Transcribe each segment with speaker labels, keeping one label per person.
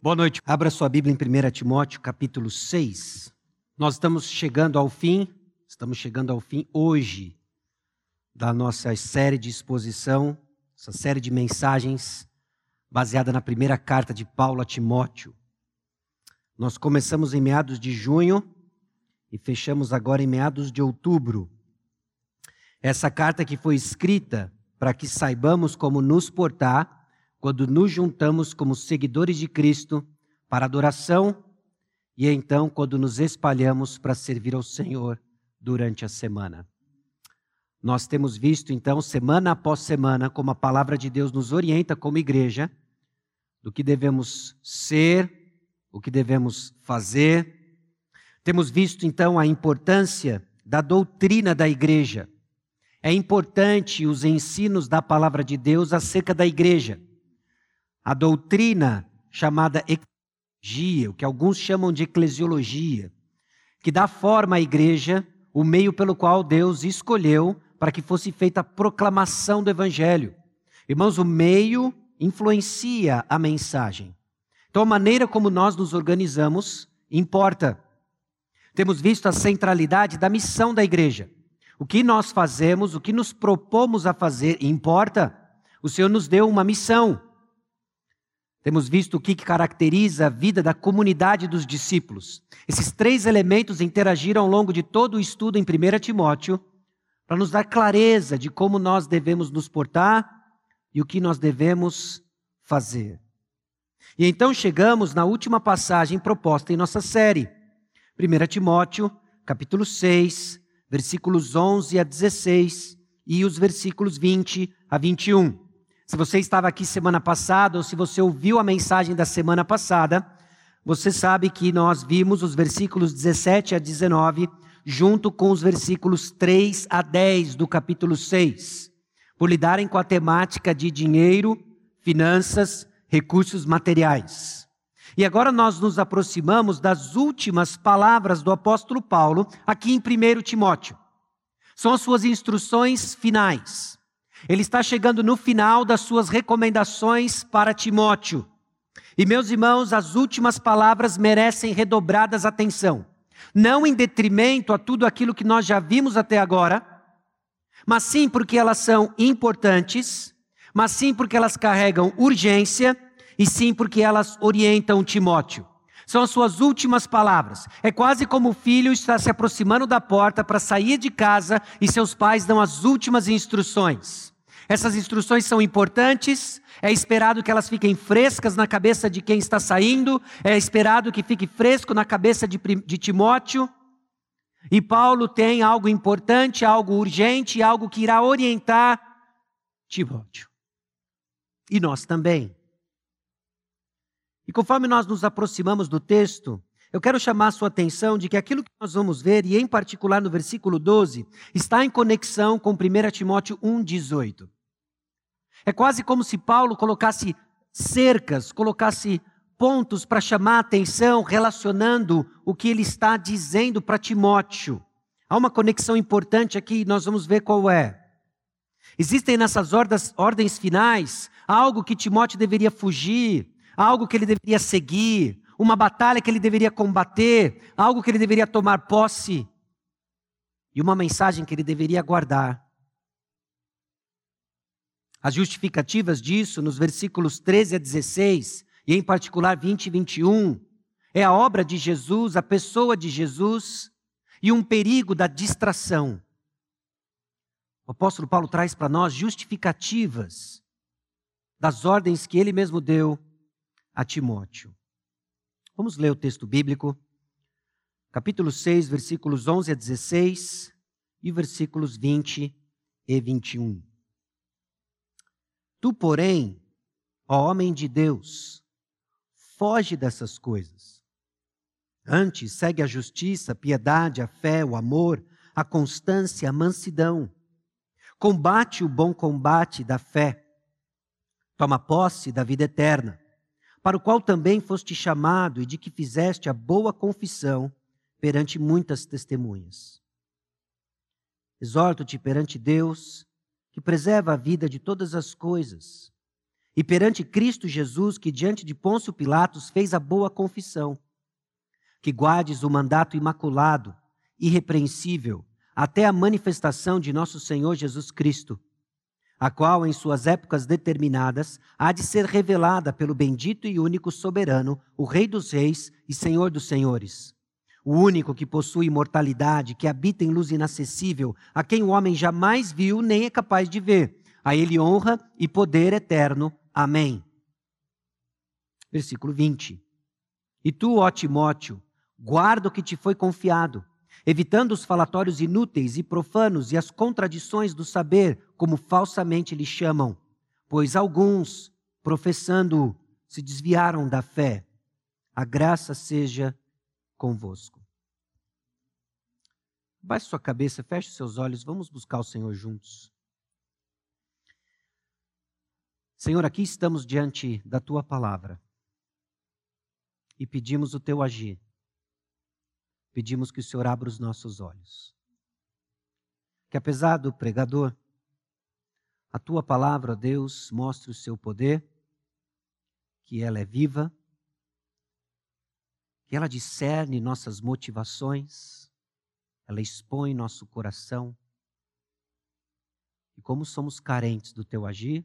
Speaker 1: Boa noite. Abra sua Bíblia em 1 Timóteo, capítulo 6. Nós estamos chegando ao fim, estamos chegando ao fim hoje da nossa série de exposição, essa série de mensagens baseada na primeira carta de Paulo a Timóteo. Nós começamos em meados de junho e fechamos agora em meados de outubro. Essa carta que foi escrita para que saibamos como nos portar quando nos juntamos como seguidores de Cristo para adoração e então quando nos espalhamos para servir ao Senhor durante a semana. Nós temos visto então, semana após semana, como a palavra de Deus nos orienta como igreja, do que devemos ser, o que devemos fazer. Temos visto então a importância da doutrina da igreja. É importante os ensinos da palavra de Deus acerca da igreja a doutrina chamada eclesiologia, o que alguns chamam de eclesiologia, que dá forma à igreja, o meio pelo qual Deus escolheu para que fosse feita a proclamação do evangelho. Irmãos, o meio influencia a mensagem. Então, a maneira como nós nos organizamos importa. Temos visto a centralidade da missão da igreja. O que nós fazemos, o que nos propomos a fazer, importa. O Senhor nos deu uma missão. Temos visto o que caracteriza a vida da comunidade dos discípulos. Esses três elementos interagiram ao longo de todo o estudo em 1 Timóteo para nos dar clareza de como nós devemos nos portar e o que nós devemos fazer. E então chegamos na última passagem proposta em nossa série, 1 Timóteo, capítulo 6, versículos 11 a 16 e os versículos 20 a 21. Se você estava aqui semana passada ou se você ouviu a mensagem da semana passada, você sabe que nós vimos os versículos 17 a 19 junto com os versículos 3 a 10 do capítulo 6, por lidarem com a temática de dinheiro, finanças, recursos materiais. E agora nós nos aproximamos das últimas palavras do apóstolo Paulo aqui em 1 Timóteo. São as suas instruções finais. Ele está chegando no final das suas recomendações para Timóteo. E meus irmãos, as últimas palavras merecem redobradas atenção. Não em detrimento a tudo aquilo que nós já vimos até agora, mas sim porque elas são importantes, mas sim porque elas carregam urgência e sim porque elas orientam Timóteo. São as suas últimas palavras. É quase como o filho está se aproximando da porta para sair de casa e seus pais dão as últimas instruções. Essas instruções são importantes, é esperado que elas fiquem frescas na cabeça de quem está saindo, é esperado que fique fresco na cabeça de, de Timóteo. E Paulo tem algo importante, algo urgente, algo que irá orientar Timóteo. E nós também. E conforme nós nos aproximamos do texto, eu quero chamar a sua atenção de que aquilo que nós vamos ver, e em particular no versículo 12, está em conexão com 1 Timóteo 1,18. É quase como se Paulo colocasse cercas, colocasse pontos para chamar a atenção, relacionando o que ele está dizendo para Timóteo. Há uma conexão importante aqui, nós vamos ver qual é. Existem nessas ordens finais algo que Timóteo deveria fugir, algo que ele deveria seguir, uma batalha que ele deveria combater, algo que ele deveria tomar posse e uma mensagem que ele deveria guardar. As justificativas disso, nos versículos 13 a 16, e em particular 20 e 21, é a obra de Jesus, a pessoa de Jesus e um perigo da distração. O apóstolo Paulo traz para nós justificativas das ordens que ele mesmo deu a Timóteo. Vamos ler o texto bíblico, capítulo 6, versículos 11 a 16 e versículos 20 e 21. Tu, porém, ó homem de Deus, foge dessas coisas. Antes, segue a justiça, a piedade, a fé, o amor, a constância, a mansidão. Combate o bom combate da fé. Toma posse da vida eterna para o qual também foste chamado e de que fizeste a boa confissão perante muitas testemunhas. Exorto-te perante Deus, que preserva a vida de todas as coisas, e perante Cristo Jesus, que diante de Pôncio Pilatos fez a boa confissão, que guardes o mandato imaculado, irrepreensível, até a manifestação de nosso Senhor Jesus Cristo, a qual, em suas épocas determinadas, há de ser revelada pelo bendito e único soberano, o Rei dos Reis e Senhor dos Senhores. O único que possui imortalidade, que habita em luz inacessível, a quem o homem jamais viu nem é capaz de ver. A ele honra e poder eterno. Amém. Versículo 20. E tu, ó Timóteo, guarda o que te foi confiado evitando os falatórios inúteis e profanos e as contradições do saber, como falsamente lhe chamam, pois alguns, professando, se desviaram da fé. A graça seja convosco. Baixe sua cabeça, feche seus olhos, vamos buscar o Senhor juntos. Senhor, aqui estamos diante da tua palavra e pedimos o teu agir pedimos que o Senhor abra os nossos olhos. Que apesar do pregador, a tua palavra, Deus, mostre o seu poder, que ela é viva, que ela discerne nossas motivações, ela expõe nosso coração. E como somos carentes do teu agir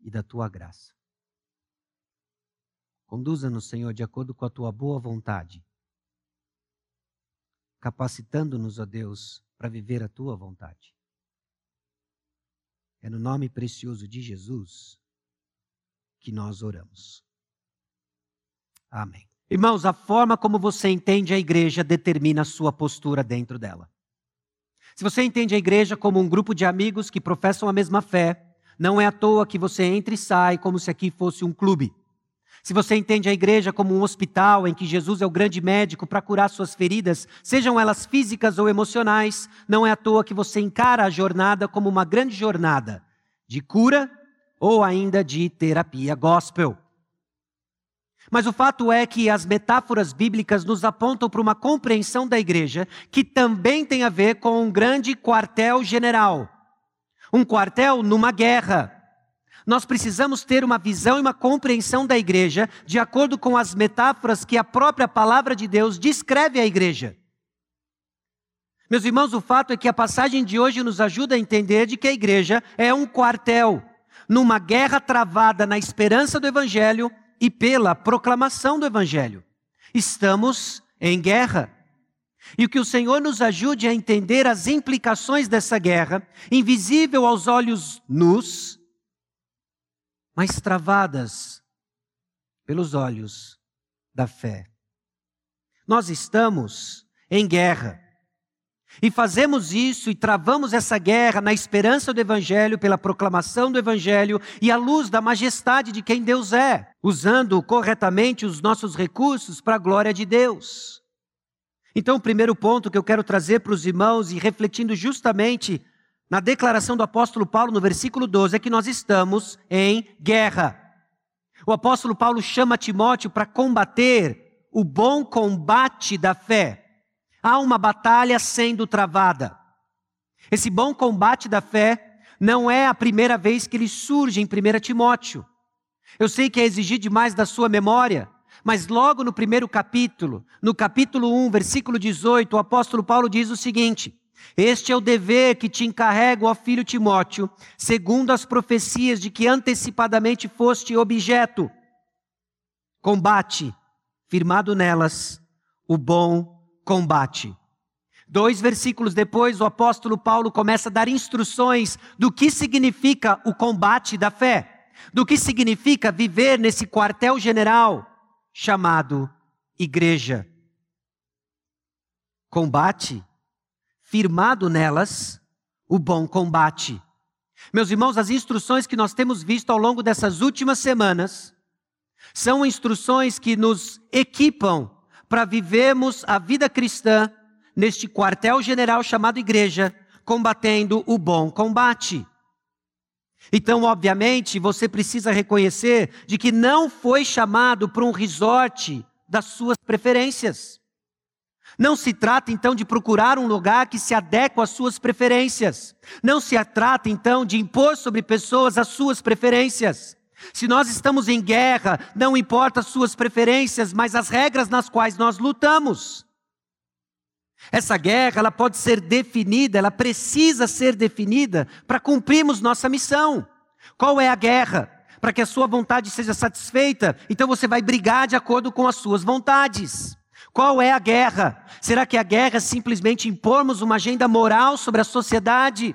Speaker 1: e da tua graça. Conduza-nos, Senhor, de acordo com a tua boa vontade capacitando-nos, ó Deus, para viver a tua vontade. É no nome precioso de Jesus que nós oramos. Amém. Irmãos, a forma como você entende a igreja determina a sua postura dentro dela. Se você entende a igreja como um grupo de amigos que professam a mesma fé, não é à toa que você entra e sai como se aqui fosse um clube. Se você entende a igreja como um hospital em que Jesus é o grande médico para curar suas feridas, sejam elas físicas ou emocionais, não é à toa que você encara a jornada como uma grande jornada de cura ou ainda de terapia gospel. Mas o fato é que as metáforas bíblicas nos apontam para uma compreensão da igreja que também tem a ver com um grande quartel-general. Um quartel numa guerra nós precisamos ter uma visão e uma compreensão da igreja de acordo com as metáforas que a própria palavra de Deus descreve a igreja. Meus irmãos, o fato é que a passagem de hoje nos ajuda a entender de que a igreja é um quartel numa guerra travada na esperança do evangelho e pela proclamação do evangelho. Estamos em guerra. E que o Senhor nos ajude a entender as implicações dessa guerra, invisível aos olhos nus, mas travadas pelos olhos da fé. Nós estamos em guerra. E fazemos isso e travamos essa guerra na esperança do Evangelho, pela proclamação do Evangelho e à luz da majestade de quem Deus é, usando corretamente os nossos recursos para a glória de Deus. Então, o primeiro ponto que eu quero trazer para os irmãos e refletindo justamente na declaração do apóstolo Paulo, no versículo 12, é que nós estamos em guerra. O apóstolo Paulo chama Timóteo para combater o bom combate da fé. Há uma batalha sendo travada. Esse bom combate da fé não é a primeira vez que ele surge em 1 Timóteo. Eu sei que é exigir demais da sua memória, mas logo no primeiro capítulo, no capítulo 1, versículo 18, o apóstolo Paulo diz o seguinte: este é o dever que te encarrego, ó filho Timóteo, segundo as profecias de que antecipadamente foste objeto. Combate, firmado nelas, o bom combate. Dois versículos depois, o apóstolo Paulo começa a dar instruções do que significa o combate da fé, do que significa viver nesse quartel-general chamado igreja. Combate firmado nelas o bom combate. Meus irmãos, as instruções que nós temos visto ao longo dessas últimas semanas são instruções que nos equipam para vivermos a vida cristã neste quartel-general chamado igreja, combatendo o bom combate. Então, obviamente, você precisa reconhecer de que não foi chamado para um resort das suas preferências. Não se trata então de procurar um lugar que se adeque às suas preferências. Não se trata então de impor sobre pessoas as suas preferências. Se nós estamos em guerra, não importa as suas preferências, mas as regras nas quais nós lutamos. Essa guerra, ela pode ser definida, ela precisa ser definida para cumprirmos nossa missão. Qual é a guerra? Para que a sua vontade seja satisfeita, então você vai brigar de acordo com as suas vontades. Qual é a guerra? Será que a guerra é simplesmente impormos uma agenda moral sobre a sociedade?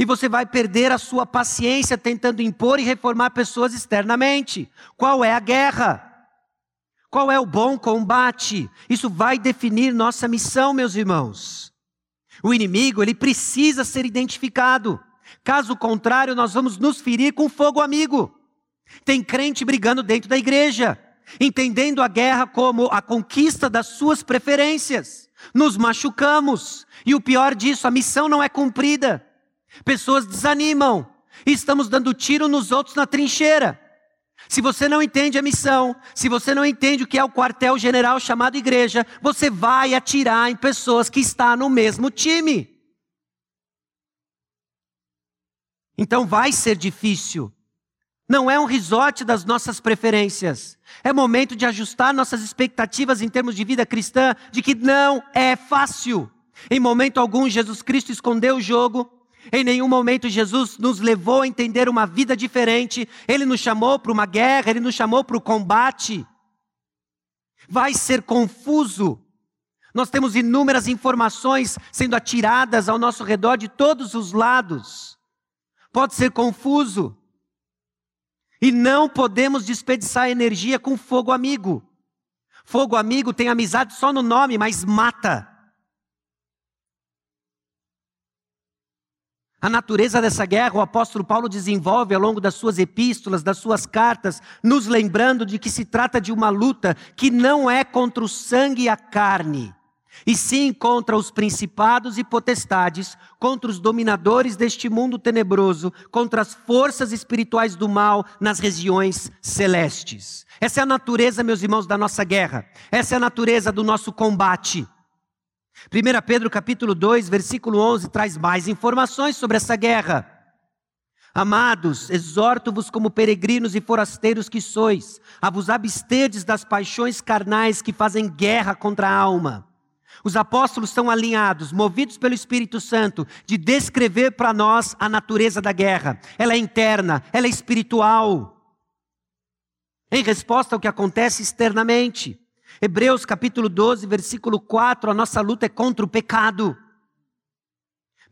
Speaker 1: E você vai perder a sua paciência tentando impor e reformar pessoas externamente. Qual é a guerra? Qual é o bom combate? Isso vai definir nossa missão, meus irmãos. O inimigo, ele precisa ser identificado. Caso contrário, nós vamos nos ferir com fogo amigo. Tem crente brigando dentro da igreja, entendendo a guerra como a conquista das suas preferências. Nos machucamos, e o pior disso, a missão não é cumprida. Pessoas desanimam, e estamos dando tiro nos outros na trincheira. Se você não entende a missão, se você não entende o que é o quartel-general chamado igreja, você vai atirar em pessoas que estão no mesmo time. Então vai ser difícil. Não é um risote das nossas preferências. É momento de ajustar nossas expectativas em termos de vida cristã, de que não é fácil. Em momento algum, Jesus Cristo escondeu o jogo, em nenhum momento Jesus nos levou a entender uma vida diferente. Ele nos chamou para uma guerra, ele nos chamou para o combate. Vai ser confuso. Nós temos inúmeras informações sendo atiradas ao nosso redor de todos os lados. Pode ser confuso. E não podemos desperdiçar energia com fogo amigo. Fogo amigo tem amizade só no nome, mas mata. A natureza dessa guerra, o apóstolo Paulo desenvolve ao longo das suas epístolas, das suas cartas, nos lembrando de que se trata de uma luta que não é contra o sangue e a carne, e sim contra os principados e potestades, contra os dominadores deste mundo tenebroso, contra as forças espirituais do mal nas regiões celestes. Essa é a natureza, meus irmãos, da nossa guerra. Essa é a natureza do nosso combate. 1 Pedro capítulo 2, versículo 11 traz mais informações sobre essa guerra. Amados, exorto-vos como peregrinos e forasteiros que sois, a vos absterdes das paixões carnais que fazem guerra contra a alma. Os apóstolos estão alinhados, movidos pelo Espírito Santo, de descrever para nós a natureza da guerra. Ela é interna, ela é espiritual. Em resposta ao que acontece externamente. Hebreus capítulo 12, versículo 4, a nossa luta é contra o pecado.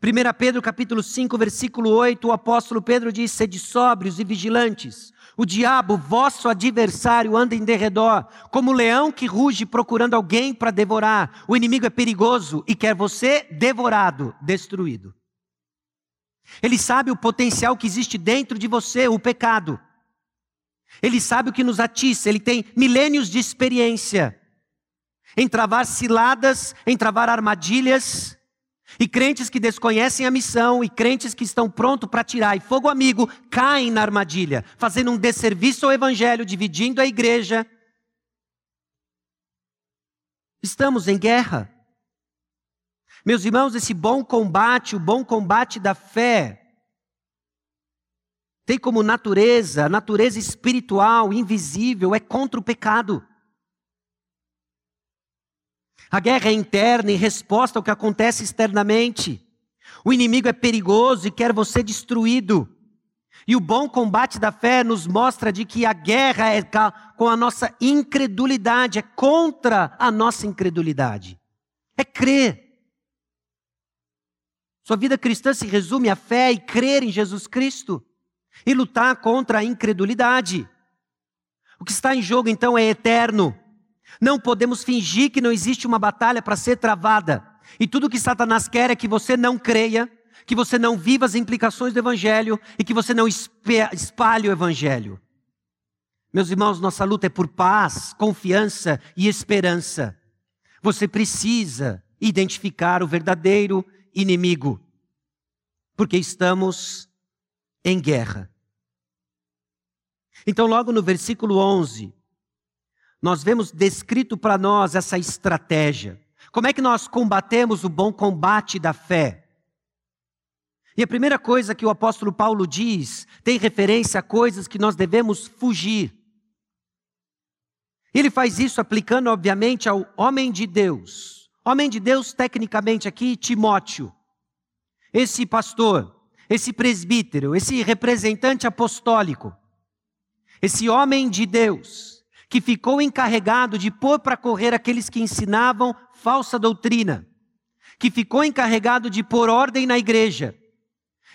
Speaker 1: 1 Pedro capítulo 5, versículo 8, o apóstolo Pedro diz: Sede sóbrios e vigilantes. O diabo, vosso adversário, anda em derredor, como leão que ruge procurando alguém para devorar. O inimigo é perigoso e quer você devorado, destruído. Ele sabe o potencial que existe dentro de você, o pecado. Ele sabe o que nos atiça, ele tem milênios de experiência em travar ciladas, em travar armadilhas, e crentes que desconhecem a missão e crentes que estão prontos para tirar e fogo amigo caem na armadilha, fazendo um desserviço ao evangelho, dividindo a igreja. Estamos em guerra. Meus irmãos, esse bom combate, o bom combate da fé, tem como natureza, natureza espiritual, invisível, é contra o pecado. A guerra é interna em resposta ao que acontece externamente. O inimigo é perigoso e quer você destruído. E o bom combate da fé nos mostra de que a guerra é com a nossa incredulidade, é contra a nossa incredulidade. É crer. Sua vida cristã se resume à fé e crer em Jesus Cristo e lutar contra a incredulidade. O que está em jogo então é eterno. Não podemos fingir que não existe uma batalha para ser travada. E tudo que Satanás quer é que você não creia, que você não viva as implicações do Evangelho e que você não espalhe o Evangelho. Meus irmãos, nossa luta é por paz, confiança e esperança. Você precisa identificar o verdadeiro inimigo, porque estamos em guerra. Então, logo no versículo 11, nós vemos descrito para nós essa estratégia. Como é que nós combatemos o bom combate da fé? E a primeira coisa que o apóstolo Paulo diz tem referência a coisas que nós devemos fugir. Ele faz isso aplicando, obviamente, ao homem de Deus. Homem de Deus, tecnicamente aqui, Timóteo. Esse pastor, esse presbítero, esse representante apostólico, esse homem de Deus, que ficou encarregado de pôr para correr aqueles que ensinavam falsa doutrina, que ficou encarregado de pôr ordem na igreja,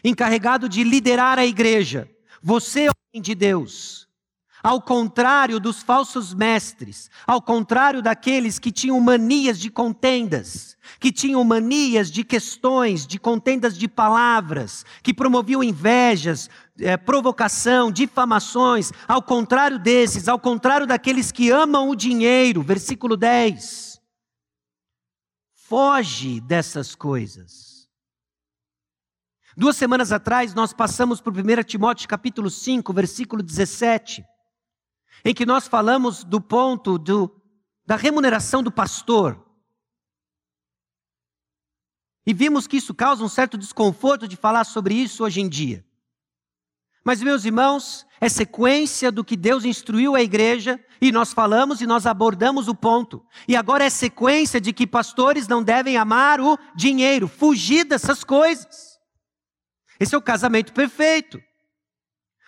Speaker 1: encarregado de liderar a igreja. Você, homem de Deus, ao contrário dos falsos mestres, ao contrário daqueles que tinham manias de contendas, que tinham manias de questões, de contendas de palavras, que promoviam invejas, é, provocação, difamações, ao contrário desses, ao contrário daqueles que amam o dinheiro, versículo 10. Foge dessas coisas. Duas semanas atrás, nós passamos por 1 Timóteo capítulo 5, versículo 17 em que nós falamos do ponto do, da remuneração do pastor. E vimos que isso causa um certo desconforto de falar sobre isso hoje em dia. Mas, meus irmãos, é sequência do que Deus instruiu a igreja, e nós falamos e nós abordamos o ponto. E agora é sequência de que pastores não devem amar o dinheiro, fugir dessas coisas. Esse é o casamento perfeito.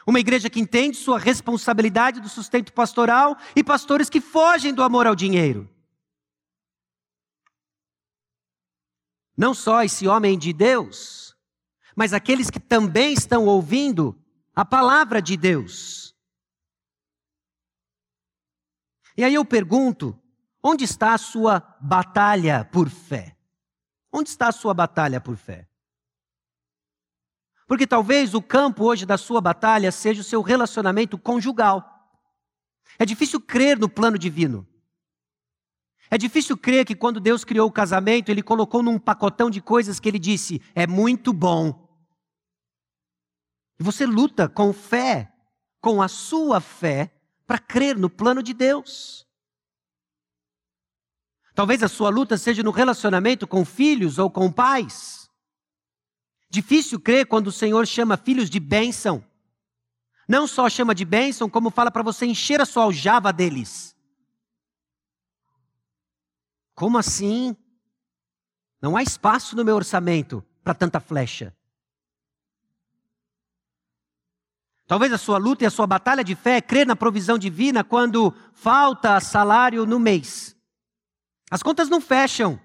Speaker 1: Uma igreja que entende sua responsabilidade do sustento pastoral e pastores que fogem do amor ao dinheiro. Não só esse homem de Deus, mas aqueles que também estão ouvindo a palavra de Deus. E aí eu pergunto: onde está a sua batalha por fé? Onde está a sua batalha por fé? Porque talvez o campo hoje da sua batalha seja o seu relacionamento conjugal. É difícil crer no plano divino. É difícil crer que quando Deus criou o casamento, Ele colocou num pacotão de coisas que Ele disse: é muito bom. E você luta com fé, com a sua fé, para crer no plano de Deus. Talvez a sua luta seja no relacionamento com filhos ou com pais. Difícil crer quando o Senhor chama filhos de bênção. Não só chama de bênção, como fala para você encher a sua aljava deles. Como assim? Não há espaço no meu orçamento para tanta flecha. Talvez a sua luta e a sua batalha de fé é crer na provisão divina quando falta salário no mês. As contas não fecham.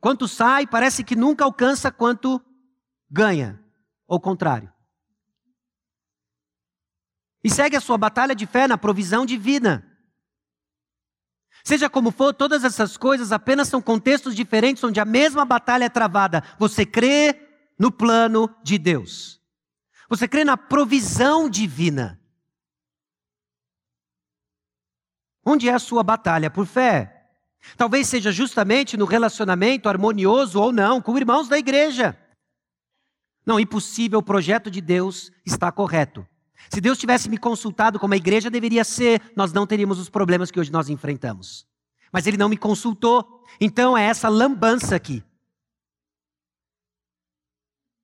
Speaker 1: Quanto sai, parece que nunca alcança quanto ganha, ou contrário. E segue a sua batalha de fé na provisão divina. Seja como for, todas essas coisas apenas são contextos diferentes onde a mesma batalha é travada. Você crê no plano de Deus. Você crê na provisão divina. Onde é a sua batalha por fé? Talvez seja justamente no relacionamento harmonioso ou não com irmãos da igreja. Não, impossível, o projeto de Deus está correto. Se Deus tivesse me consultado como a igreja deveria ser, nós não teríamos os problemas que hoje nós enfrentamos. Mas ele não me consultou. Então é essa lambança aqui.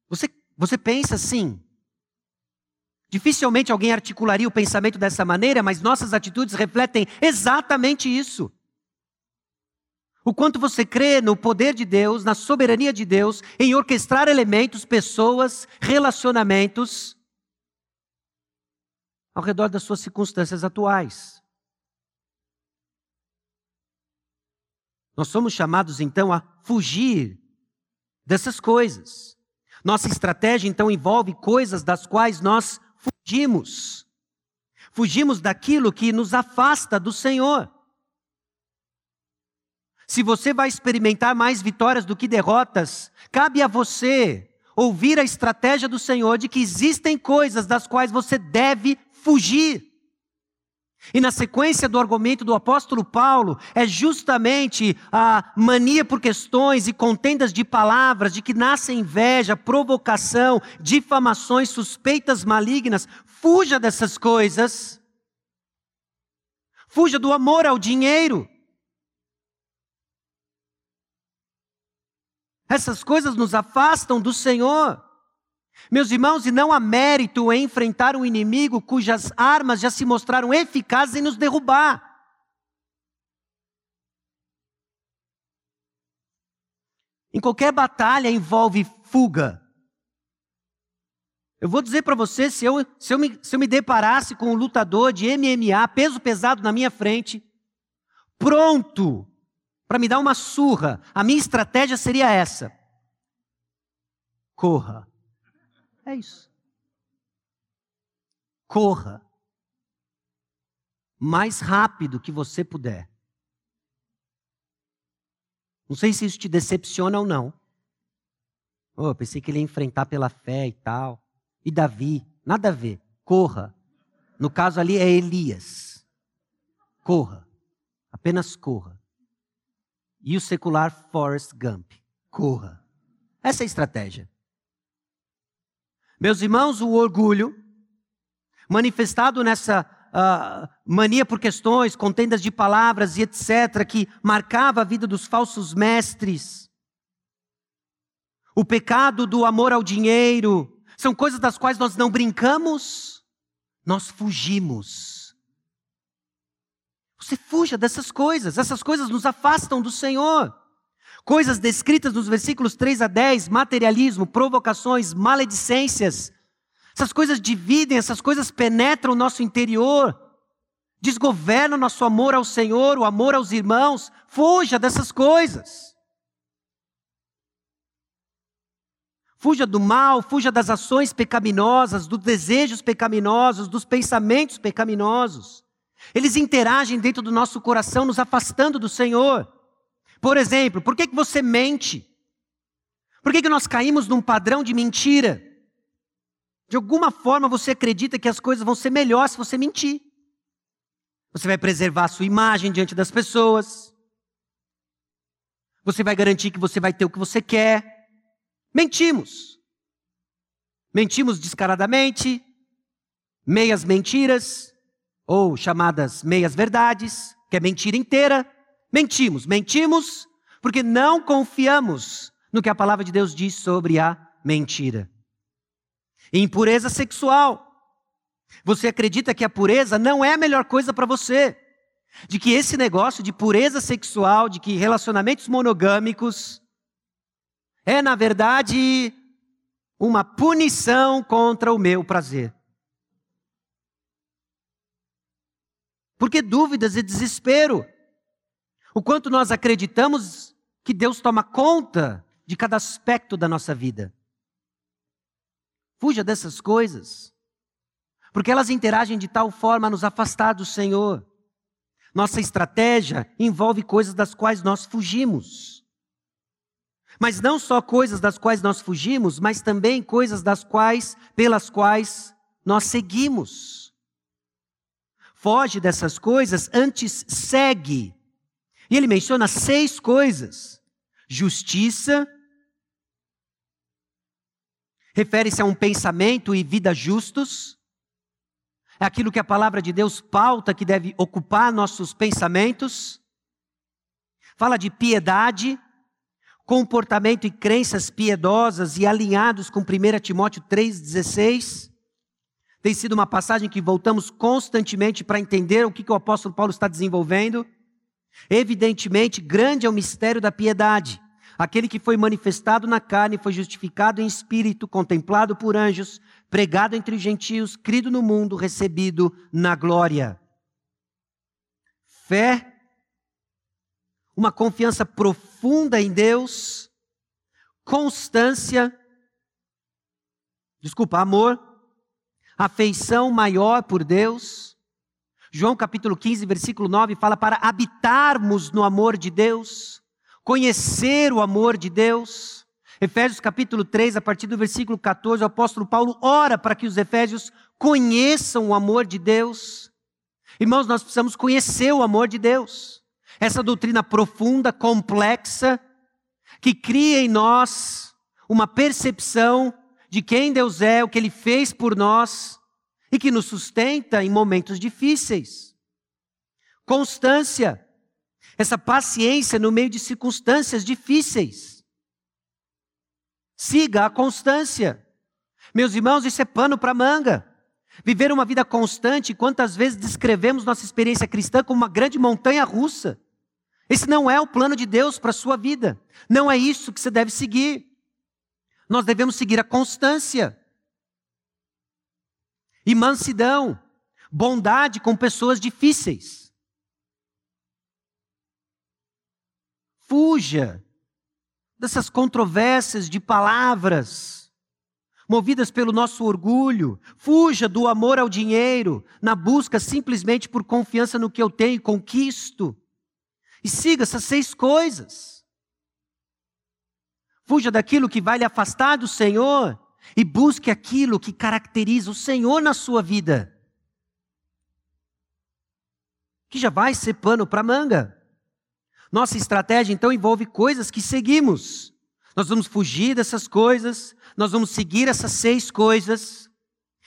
Speaker 1: Você, você pensa assim? Dificilmente alguém articularia o pensamento dessa maneira, mas nossas atitudes refletem exatamente isso. O quanto você crê no poder de Deus, na soberania de Deus, em orquestrar elementos, pessoas, relacionamentos ao redor das suas circunstâncias atuais. Nós somos chamados então a fugir dessas coisas. Nossa estratégia então envolve coisas das quais nós fugimos. Fugimos daquilo que nos afasta do Senhor. Se você vai experimentar mais vitórias do que derrotas, cabe a você ouvir a estratégia do Senhor de que existem coisas das quais você deve fugir. E na sequência do argumento do apóstolo Paulo, é justamente a mania por questões e contendas de palavras, de que nasce inveja, provocação, difamações, suspeitas malignas. Fuja dessas coisas. Fuja do amor ao dinheiro. Essas coisas nos afastam do Senhor. Meus irmãos, e não há mérito em enfrentar um inimigo cujas armas já se mostraram eficazes em nos derrubar. Em qualquer batalha envolve fuga. Eu vou dizer para você: se eu, se, eu me, se eu me deparasse com um lutador de MMA, peso pesado na minha frente, pronto para me dar uma surra, a minha estratégia seria essa: corra. É isso. Corra. Mais rápido que você puder. Não sei se isso te decepciona ou não. Oh, pensei que ele ia enfrentar pela fé e tal. E Davi, nada a ver. Corra. No caso ali é Elias. Corra. Apenas corra. E o secular Forrest Gump. Corra. Essa é a estratégia. Meus irmãos, o orgulho, manifestado nessa uh, mania por questões, contendas de palavras e etc., que marcava a vida dos falsos mestres, o pecado do amor ao dinheiro, são coisas das quais nós não brincamos, nós fugimos. Você fuja dessas coisas, essas coisas nos afastam do Senhor. Coisas descritas nos versículos 3 a 10, materialismo, provocações, maledicências. Essas coisas dividem, essas coisas penetram o nosso interior, desgovernam nosso amor ao Senhor, o amor aos irmãos. Fuja dessas coisas. Fuja do mal, fuja das ações pecaminosas, dos desejos pecaminosos, dos pensamentos pecaminosos. Eles interagem dentro do nosso coração, nos afastando do Senhor. Por exemplo, por que, que você mente? Por que, que nós caímos num padrão de mentira? De alguma forma você acredita que as coisas vão ser melhores se você mentir. Você vai preservar a sua imagem diante das pessoas. Você vai garantir que você vai ter o que você quer. Mentimos. Mentimos descaradamente, meias mentiras, ou chamadas meias verdades, que é mentira inteira. Mentimos, mentimos porque não confiamos no que a palavra de Deus diz sobre a mentira. Impureza sexual. Você acredita que a pureza não é a melhor coisa para você? De que esse negócio de pureza sexual, de que relacionamentos monogâmicos, é, na verdade, uma punição contra o meu prazer. Porque dúvidas e desespero o quanto nós acreditamos que Deus toma conta de cada aspecto da nossa vida. Fuja dessas coisas, porque elas interagem de tal forma a nos afastar do Senhor. Nossa estratégia envolve coisas das quais nós fugimos. Mas não só coisas das quais nós fugimos, mas também coisas das quais, pelas quais nós seguimos. Foge dessas coisas, antes segue e ele menciona seis coisas: justiça, refere-se a um pensamento e vida justos, é aquilo que a palavra de Deus pauta que deve ocupar nossos pensamentos. Fala de piedade, comportamento e crenças piedosas e alinhados com 1 Timóteo 3,16. Tem sido uma passagem que voltamos constantemente para entender o que, que o apóstolo Paulo está desenvolvendo. Evidentemente, grande é o mistério da piedade. Aquele que foi manifestado na carne foi justificado em espírito, contemplado por anjos, pregado entre os gentios, crido no mundo, recebido na glória. Fé, uma confiança profunda em Deus, constância, desculpa, amor, afeição maior por Deus, João capítulo 15, versículo 9 fala para habitarmos no amor de Deus, conhecer o amor de Deus. Efésios capítulo 3, a partir do versículo 14, o apóstolo Paulo ora para que os efésios conheçam o amor de Deus. Irmãos, nós precisamos conhecer o amor de Deus. Essa doutrina profunda, complexa, que cria em nós uma percepção de quem Deus é, o que Ele fez por nós, e que nos sustenta em momentos difíceis. Constância, essa paciência no meio de circunstâncias difíceis. Siga a constância. Meus irmãos, isso é pano para manga. Viver uma vida constante, quantas vezes descrevemos nossa experiência cristã como uma grande montanha russa? Esse não é o plano de Deus para a sua vida. Não é isso que você deve seguir. Nós devemos seguir a constância e mansidão, bondade com pessoas difíceis. Fuja dessas controvérsias de palavras, movidas pelo nosso orgulho. Fuja do amor ao dinheiro, na busca simplesmente por confiança no que eu tenho e conquisto. E siga essas seis coisas. Fuja daquilo que vai lhe afastar do Senhor e busque aquilo que caracteriza o Senhor na sua vida. Que já vai ser pano para manga. Nossa estratégia então envolve coisas que seguimos. Nós vamos fugir dessas coisas, nós vamos seguir essas seis coisas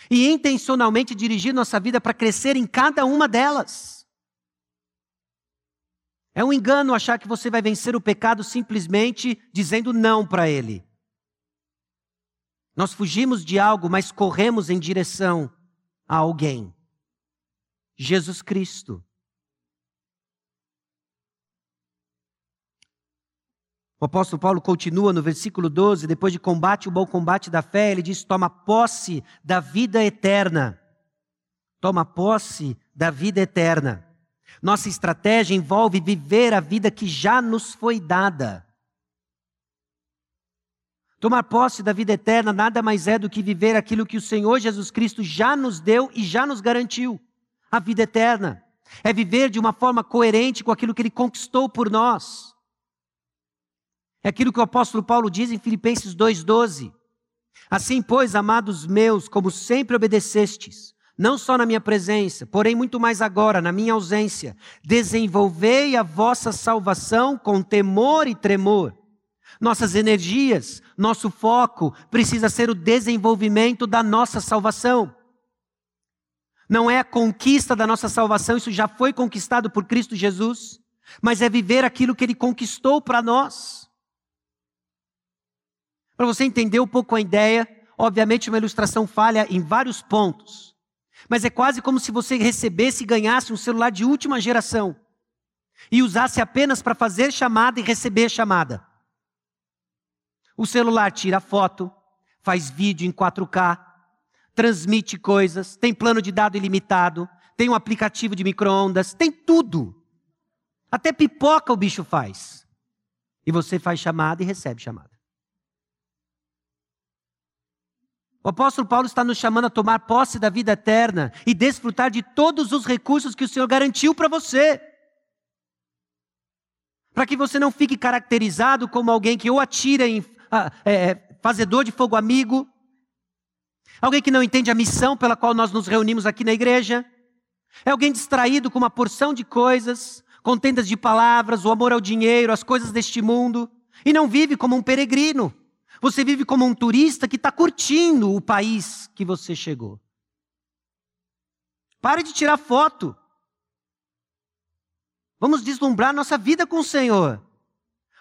Speaker 1: e intencionalmente dirigir nossa vida para crescer em cada uma delas. É um engano achar que você vai vencer o pecado simplesmente dizendo não para ele. Nós fugimos de algo, mas corremos em direção a alguém. Jesus Cristo. O apóstolo Paulo continua no versículo 12, depois de combate o bom combate da fé, ele diz: toma posse da vida eterna. Toma posse da vida eterna. Nossa estratégia envolve viver a vida que já nos foi dada. Tomar posse da vida eterna nada mais é do que viver aquilo que o Senhor Jesus Cristo já nos deu e já nos garantiu a vida eterna. É viver de uma forma coerente com aquilo que ele conquistou por nós. É aquilo que o apóstolo Paulo diz em Filipenses 2,12. Assim, pois, amados meus, como sempre obedecestes, não só na minha presença, porém muito mais agora, na minha ausência, desenvolvei a vossa salvação com temor e tremor. Nossas energias, nosso foco precisa ser o desenvolvimento da nossa salvação. Não é a conquista da nossa salvação, isso já foi conquistado por Cristo Jesus, mas é viver aquilo que Ele conquistou para nós. Para você entender um pouco a ideia, obviamente uma ilustração falha em vários pontos. Mas é quase como se você recebesse e ganhasse um celular de última geração e usasse apenas para fazer chamada e receber chamada. O celular tira foto, faz vídeo em 4K, transmite coisas, tem plano de dado ilimitado, tem um aplicativo de micro-ondas, tem tudo. Até pipoca o bicho faz. E você faz chamada e recebe chamada. O apóstolo Paulo está nos chamando a tomar posse da vida eterna e desfrutar de todos os recursos que o Senhor garantiu para você. Para que você não fique caracterizado como alguém que ou atira em ah, é, fazedor de fogo amigo, alguém que não entende a missão pela qual nós nos reunimos aqui na igreja, é alguém distraído com uma porção de coisas, com tendas de palavras, o amor ao dinheiro, as coisas deste mundo, e não vive como um peregrino. Você vive como um turista que está curtindo o país que você chegou. Pare de tirar foto. Vamos deslumbrar nossa vida com o Senhor.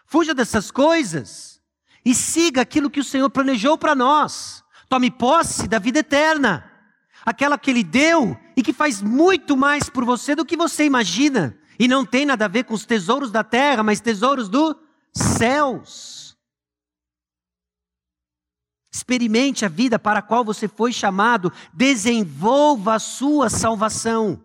Speaker 1: Fuja dessas coisas e siga aquilo que o Senhor planejou para nós. Tome posse da vida eterna, aquela que Ele deu e que faz muito mais por você do que você imagina. E não tem nada a ver com os tesouros da terra, mas tesouros dos céus. Experimente a vida para a qual você foi chamado, desenvolva a sua salvação.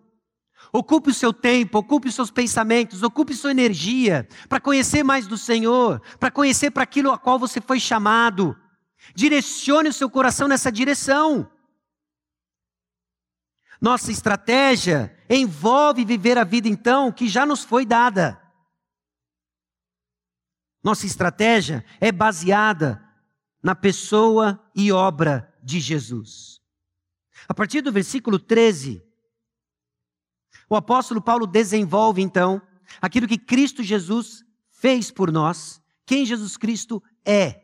Speaker 1: Ocupe o seu tempo, ocupe os seus pensamentos, ocupe sua energia para conhecer mais do Senhor, para conhecer para aquilo a qual você foi chamado. Direcione o seu coração nessa direção. Nossa estratégia envolve viver a vida então que já nos foi dada. Nossa estratégia é baseada na pessoa e obra de Jesus. A partir do versículo 13, o apóstolo Paulo desenvolve então aquilo que Cristo Jesus fez por nós, quem Jesus Cristo é.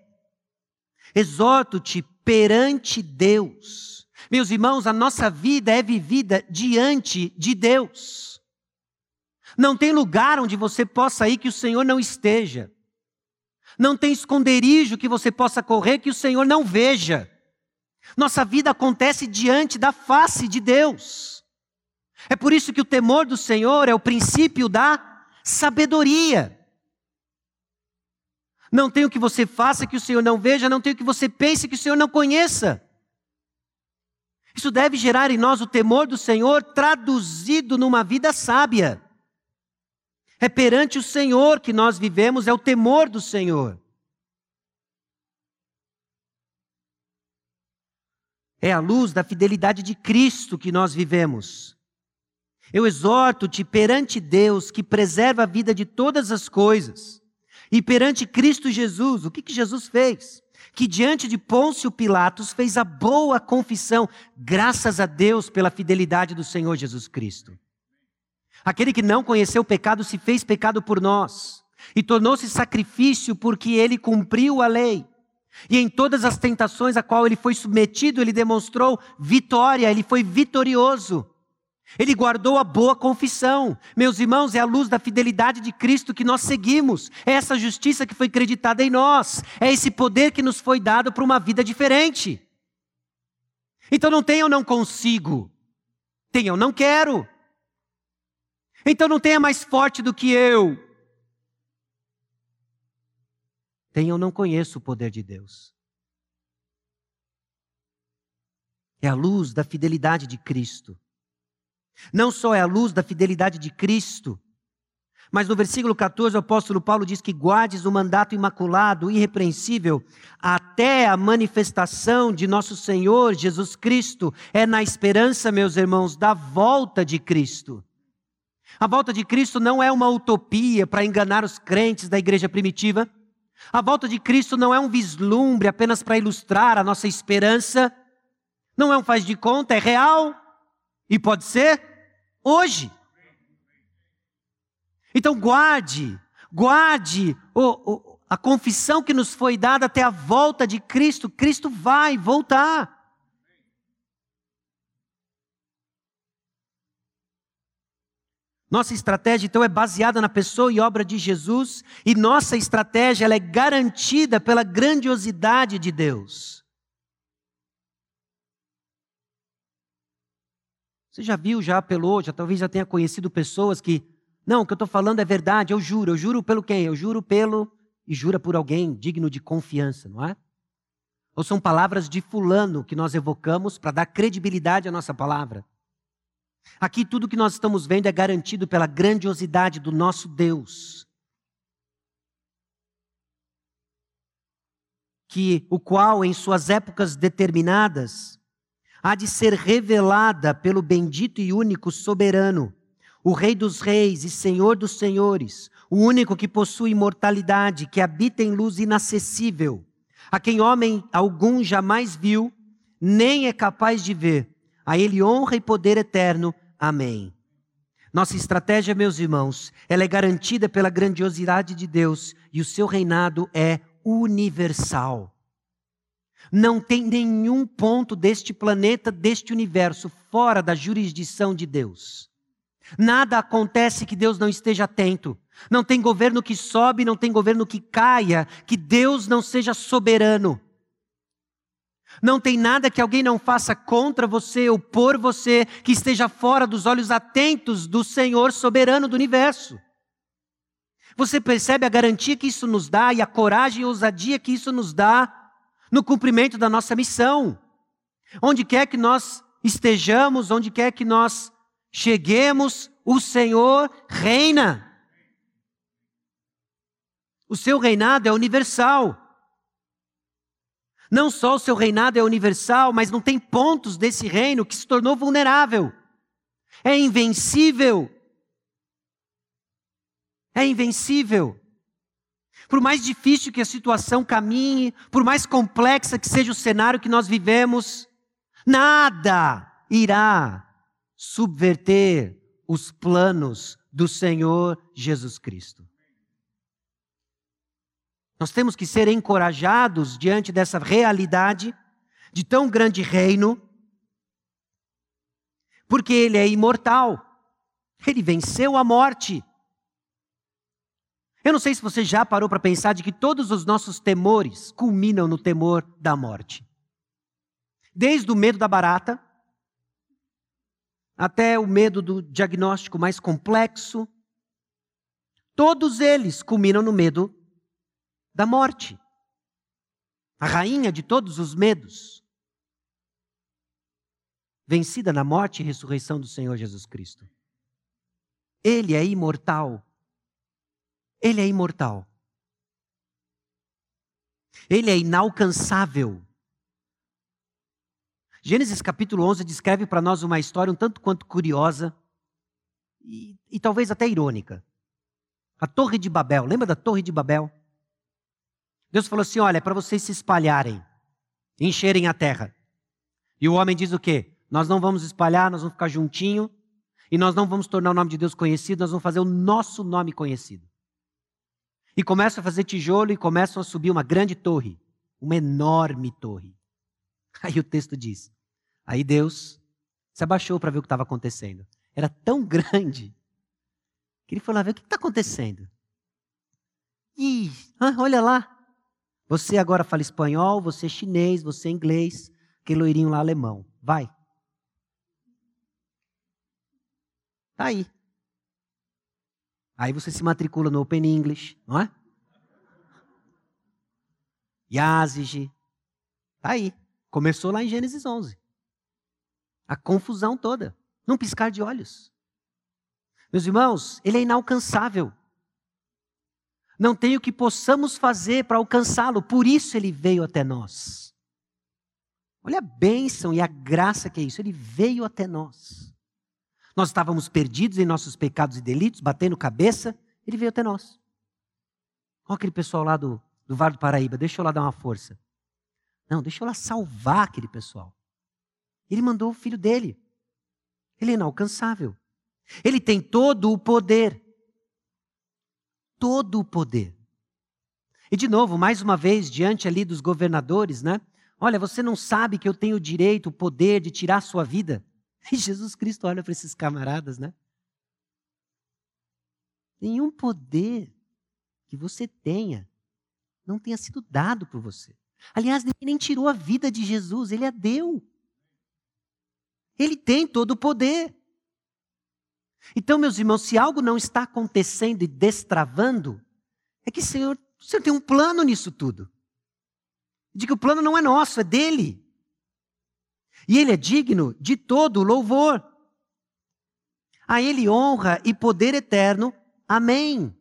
Speaker 1: Exorto-te perante Deus. Meus irmãos, a nossa vida é vivida diante de Deus. Não tem lugar onde você possa ir que o Senhor não esteja. Não tem esconderijo que você possa correr que o Senhor não veja. Nossa vida acontece diante da face de Deus. É por isso que o temor do Senhor é o princípio da sabedoria. Não tem o que você faça que o Senhor não veja, não tem o que você pense que o Senhor não conheça. Isso deve gerar em nós o temor do Senhor traduzido numa vida sábia. É perante o Senhor que nós vivemos, é o temor do Senhor. É a luz da fidelidade de Cristo que nós vivemos. Eu exorto-te perante Deus que preserva a vida de todas as coisas e perante Cristo Jesus, o que, que Jesus fez? Que diante de Pôncio Pilatos fez a boa confissão, graças a Deus pela fidelidade do Senhor Jesus Cristo. Aquele que não conheceu o pecado se fez pecado por nós e tornou-se sacrifício porque ele cumpriu a lei. E em todas as tentações a qual ele foi submetido, ele demonstrou vitória, ele foi vitorioso. Ele guardou a boa confissão. Meus irmãos, é a luz da fidelidade de Cristo que nós seguimos. É essa justiça que foi creditada em nós. É esse poder que nos foi dado para uma vida diferente. Então não tem eu não consigo. Tem eu não quero. Então não tenha mais forte do que eu. Tem eu não conheço o poder de Deus. É a luz da fidelidade de Cristo. Não só é a luz da fidelidade de Cristo, mas no versículo 14 o apóstolo Paulo diz que guardes o mandato imaculado, irrepreensível, até a manifestação de nosso Senhor Jesus Cristo. É na esperança, meus irmãos, da volta de Cristo. A volta de Cristo não é uma utopia para enganar os crentes da igreja primitiva. A volta de Cristo não é um vislumbre apenas para ilustrar a nossa esperança. Não é um faz de conta, é real e pode ser hoje. Então guarde, guarde o, o, a confissão que nos foi dada até a volta de Cristo. Cristo vai voltar. Nossa estratégia, então, é baseada na pessoa e obra de Jesus, e nossa estratégia ela é garantida pela grandiosidade de Deus. Você já viu, já apelou, já talvez já tenha conhecido pessoas que, não, o que eu estou falando é verdade, eu juro, eu juro pelo quem? Eu juro pelo, e jura por alguém digno de confiança, não é? Ou são palavras de fulano que nós evocamos para dar credibilidade à nossa palavra. Aqui tudo que nós estamos vendo é garantido pela grandiosidade do nosso Deus. Que o qual em suas épocas determinadas há de ser revelada pelo bendito e único soberano, o Rei dos reis e Senhor dos senhores, o único que possui imortalidade, que habita em luz inacessível, a quem homem algum jamais viu, nem é capaz de ver a Ele honra e poder eterno. Amém. Nossa estratégia, meus irmãos, ela é garantida pela grandiosidade de Deus e o seu reinado é universal. Não tem nenhum ponto deste planeta, deste universo, fora da jurisdição de Deus. Nada acontece que Deus não esteja atento. Não tem governo que sobe, não tem governo que caia, que Deus não seja soberano. Não tem nada que alguém não faça contra você ou por você que esteja fora dos olhos atentos do Senhor soberano do universo. Você percebe a garantia que isso nos dá e a coragem e ousadia que isso nos dá no cumprimento da nossa missão. Onde quer que nós estejamos, onde quer que nós cheguemos, o Senhor reina. O seu reinado é universal. Não só o seu reinado é universal, mas não tem pontos desse reino que se tornou vulnerável. É invencível. É invencível. Por mais difícil que a situação caminhe, por mais complexa que seja o cenário que nós vivemos, nada irá subverter os planos do Senhor Jesus Cristo. Nós temos que ser encorajados diante dessa realidade de tão grande reino, porque ele é imortal. Ele venceu a morte. Eu não sei se você já parou para pensar de que todos os nossos temores culminam no temor da morte. Desde o medo da barata, até o medo do diagnóstico mais complexo, todos eles culminam no medo da morte. A rainha de todos os medos, vencida na morte e ressurreição do Senhor Jesus Cristo. Ele é imortal. Ele é imortal. Ele é inalcançável. Gênesis capítulo 11 descreve para nós uma história um tanto quanto curiosa e, e talvez até irônica. A Torre de Babel, lembra da Torre de Babel? Deus falou assim: olha, é para vocês se espalharem, encherem a terra. E o homem diz o quê? Nós não vamos espalhar, nós vamos ficar juntinho, e nós não vamos tornar o nome de Deus conhecido, nós vamos fazer o nosso nome conhecido. E começam a fazer tijolo e começam a subir uma grande torre, uma enorme torre. Aí o texto diz: aí Deus se abaixou para ver o que estava acontecendo. Era tão grande que ele foi lá ver o que está acontecendo. Ih, ah, olha lá. Você agora fala espanhol, você é chinês, você é inglês, aquele loirinho lá alemão. Vai. Tá aí. Aí você se matricula no Open English, não é? Yazigi. Tá aí. Começou lá em Gênesis 11. A confusão toda. Num piscar de olhos. Meus irmãos, ele é inalcançável. Não tem o que possamos fazer para alcançá-lo, por isso ele veio até nós. Olha a bênção e a graça que é isso, ele veio até nós. Nós estávamos perdidos em nossos pecados e delitos, batendo cabeça, ele veio até nós. Olha aquele pessoal lá do, do Vale do Paraíba, deixa eu lá dar uma força. Não, deixa eu lá salvar aquele pessoal. Ele mandou o filho dele. Ele é inalcançável. Ele tem todo o poder. Todo o poder. E de novo, mais uma vez, diante ali dos governadores, né? Olha, você não sabe que eu tenho o direito, o poder de tirar a sua vida? E Jesus Cristo olha para esses camaradas, né? Nenhum poder que você tenha não tenha sido dado por você. Aliás, ninguém nem tirou a vida de Jesus, ele a deu. Ele tem todo o poder. Então, meus irmãos, se algo não está acontecendo e destravando, é que Senhor, o Senhor tem um plano nisso tudo. De que o plano não é nosso, é dele. E ele é digno de todo louvor. A ele honra e poder eterno. Amém.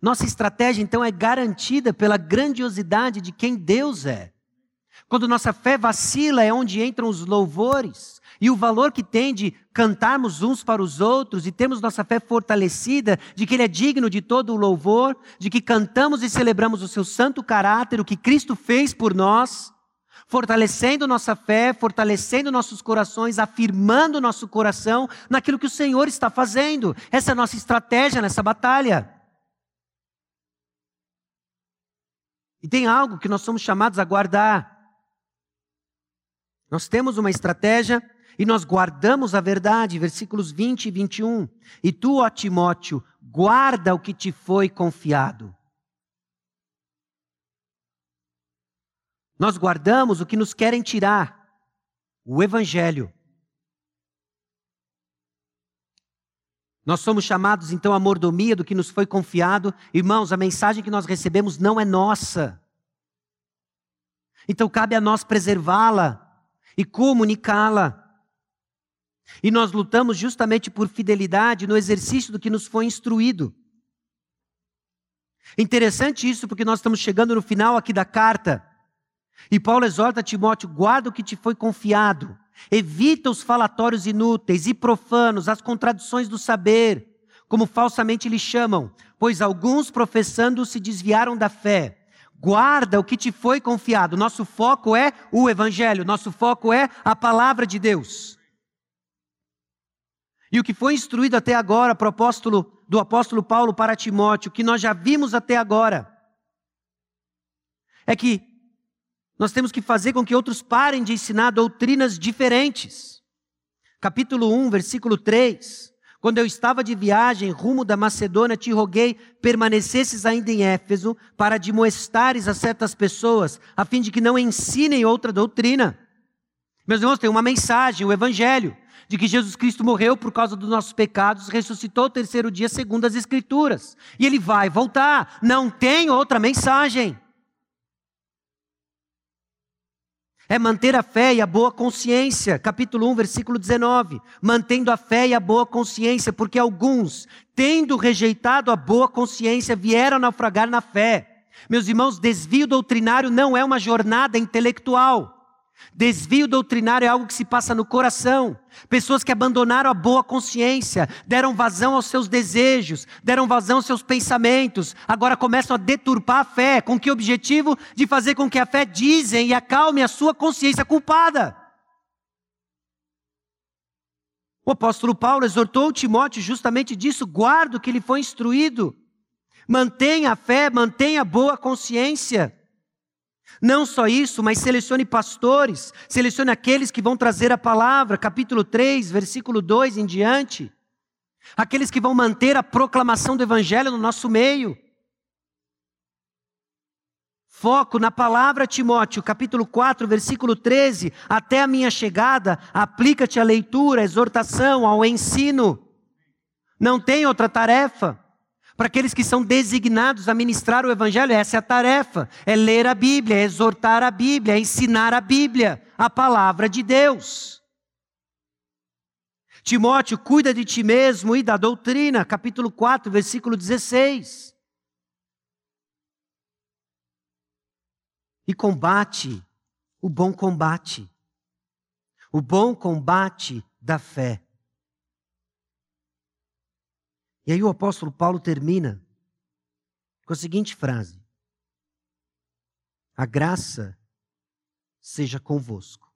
Speaker 1: Nossa estratégia, então, é garantida pela grandiosidade de quem Deus é. Quando nossa fé vacila, é onde entram os louvores. E o valor que tem de cantarmos uns para os outros e termos nossa fé fortalecida, de que Ele é digno de todo o louvor, de que cantamos e celebramos o seu santo caráter, o que Cristo fez por nós, fortalecendo nossa fé, fortalecendo nossos corações, afirmando nosso coração naquilo que o Senhor está fazendo. Essa é a nossa estratégia nessa batalha. E tem algo que nós somos chamados a guardar. Nós temos uma estratégia e nós guardamos a verdade, versículos 20 e 21. E tu, ó Timóteo, guarda o que te foi confiado. Nós guardamos o que nos querem tirar, o Evangelho. Nós somos chamados então à mordomia do que nos foi confiado. Irmãos, a mensagem que nós recebemos não é nossa. Então cabe a nós preservá-la e comunicá-la. E nós lutamos justamente por fidelidade no exercício do que nos foi instruído. Interessante isso, porque nós estamos chegando no final aqui da carta. E Paulo exorta Timóteo: guarda o que te foi confiado, evita os falatórios inúteis e profanos, as contradições do saber, como falsamente lhe chamam, pois alguns professando se desviaram da fé. Guarda o que te foi confiado. Nosso foco é o Evangelho, nosso foco é a palavra de Deus. E o que foi instruído até agora apóstolo, do apóstolo Paulo para Timóteo, que nós já vimos até agora, é que nós temos que fazer com que outros parem de ensinar doutrinas diferentes. Capítulo 1, versículo 3. Quando eu estava de viagem rumo da Macedônia, te roguei permanecesses ainda em Éfeso para admoestares a certas pessoas, a fim de que não ensinem outra doutrina. Meus irmãos, tem uma mensagem, o Evangelho, de que Jesus Cristo morreu por causa dos nossos pecados, ressuscitou o terceiro dia segundo as Escrituras. E ele vai voltar. Não tem outra mensagem. É manter a fé e a boa consciência. Capítulo 1, versículo 19. Mantendo a fé e a boa consciência, porque alguns, tendo rejeitado a boa consciência, vieram naufragar na fé. Meus irmãos, desvio doutrinário não é uma jornada intelectual. Desvio doutrinário é algo que se passa no coração. Pessoas que abandonaram a boa consciência, deram vazão aos seus desejos, deram vazão aos seus pensamentos, agora começam a deturpar a fé. Com que objetivo? De fazer com que a fé dizem e acalme a sua consciência culpada. O apóstolo Paulo exortou Timóteo justamente disso: guarda o que lhe foi instruído. Mantenha a fé, mantenha a boa consciência. Não só isso, mas selecione pastores, selecione aqueles que vão trazer a palavra, capítulo 3, versículo 2 em diante. Aqueles que vão manter a proclamação do evangelho no nosso meio. Foco na palavra, Timóteo, capítulo 4, versículo 13. Até a minha chegada, aplica-te à leitura, à exortação, ao ensino. Não tem outra tarefa. Para aqueles que são designados a ministrar o Evangelho, essa é a tarefa: é ler a Bíblia, é exortar a Bíblia, é ensinar a Bíblia, a palavra de Deus. Timóteo, cuida de ti mesmo e da doutrina, capítulo 4, versículo 16. E combate o bom combate, o bom combate da fé. E aí o apóstolo Paulo termina com a seguinte frase: A graça seja convosco.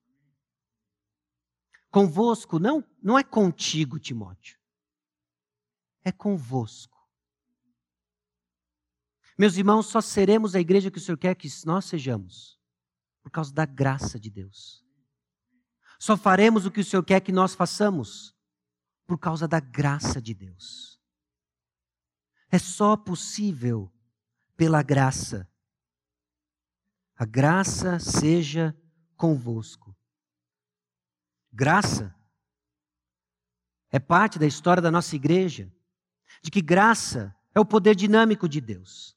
Speaker 1: Convosco não, não é contigo, Timóteo. É convosco. Meus irmãos, só seremos a igreja que o Senhor quer que nós sejamos por causa da graça de Deus. Só faremos o que o Senhor quer que nós façamos por causa da graça de Deus. É só possível pela graça. A graça seja convosco. Graça é parte da história da nossa igreja, de que graça é o poder dinâmico de Deus,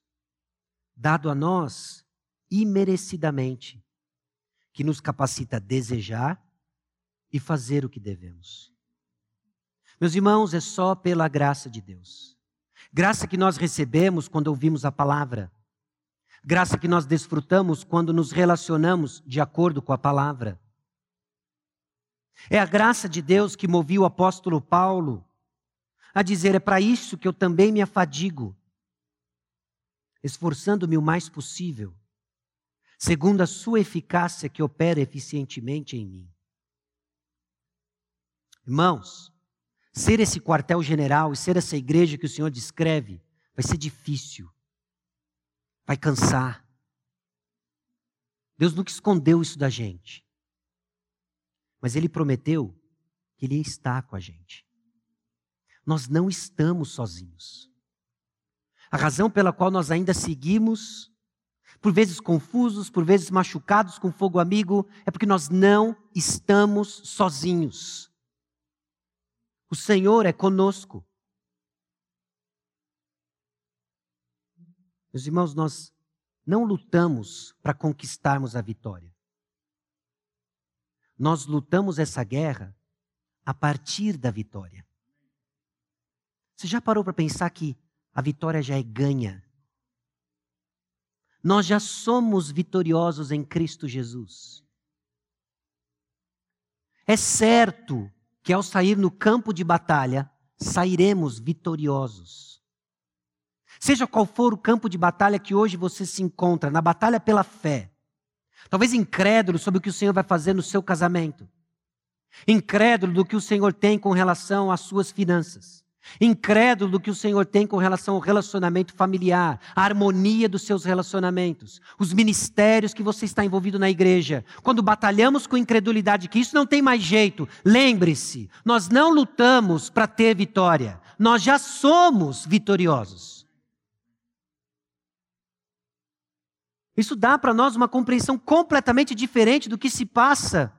Speaker 1: dado a nós imerecidamente, que nos capacita a desejar e fazer o que devemos. Meus irmãos, é só pela graça de Deus. Graça que nós recebemos quando ouvimos a palavra. Graça que nós desfrutamos quando nos relacionamos de acordo com a palavra. É a graça de Deus que movia o apóstolo Paulo a dizer: é para isso que eu também me afadigo, esforçando-me o mais possível, segundo a sua eficácia que opera eficientemente em mim. Irmãos, Ser esse quartel-general e ser essa igreja que o Senhor descreve vai ser difícil, vai cansar. Deus nunca escondeu isso da gente, mas Ele prometeu que Ele está com a gente. Nós não estamos sozinhos. A razão pela qual nós ainda seguimos, por vezes confusos, por vezes machucados com fogo amigo, é porque nós não estamos sozinhos. O Senhor é conosco. Meus irmãos, nós não lutamos para conquistarmos a vitória. Nós lutamos essa guerra a partir da vitória. Você já parou para pensar que a vitória já é ganha? Nós já somos vitoriosos em Cristo Jesus. É certo que ao sair no campo de batalha, sairemos vitoriosos. Seja qual for o campo de batalha que hoje você se encontra, na batalha pela fé, talvez incrédulo sobre o que o Senhor vai fazer no seu casamento, incrédulo do que o Senhor tem com relação às suas finanças, incrédulo do que o Senhor tem com relação ao relacionamento familiar, a harmonia dos seus relacionamentos, os ministérios que você está envolvido na igreja. Quando batalhamos com incredulidade, que isso não tem mais jeito, lembre-se, nós não lutamos para ter vitória, nós já somos vitoriosos. Isso dá para nós uma compreensão completamente diferente do que se passa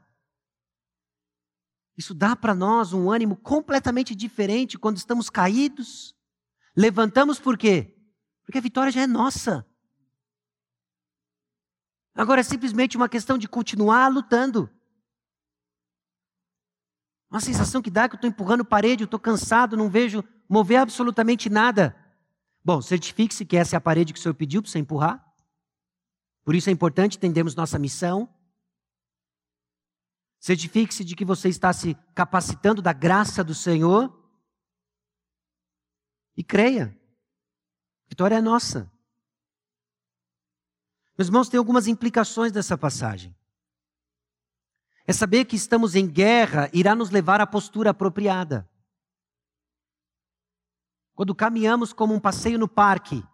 Speaker 1: isso dá para nós um ânimo completamente diferente quando estamos caídos. Levantamos por quê? Porque a vitória já é nossa. Agora é simplesmente uma questão de continuar lutando. Uma sensação que dá que eu estou empurrando parede, eu estou cansado, não vejo mover absolutamente nada. Bom, certifique-se que essa é a parede que o Senhor pediu para você empurrar. Por isso é importante entendermos nossa missão. Certifique-se de que você está se capacitando da graça do Senhor. E creia. A vitória é nossa. Meus irmãos, tem algumas implicações dessa passagem. É saber que estamos em guerra irá nos levar à postura apropriada. Quando caminhamos como um passeio no parque,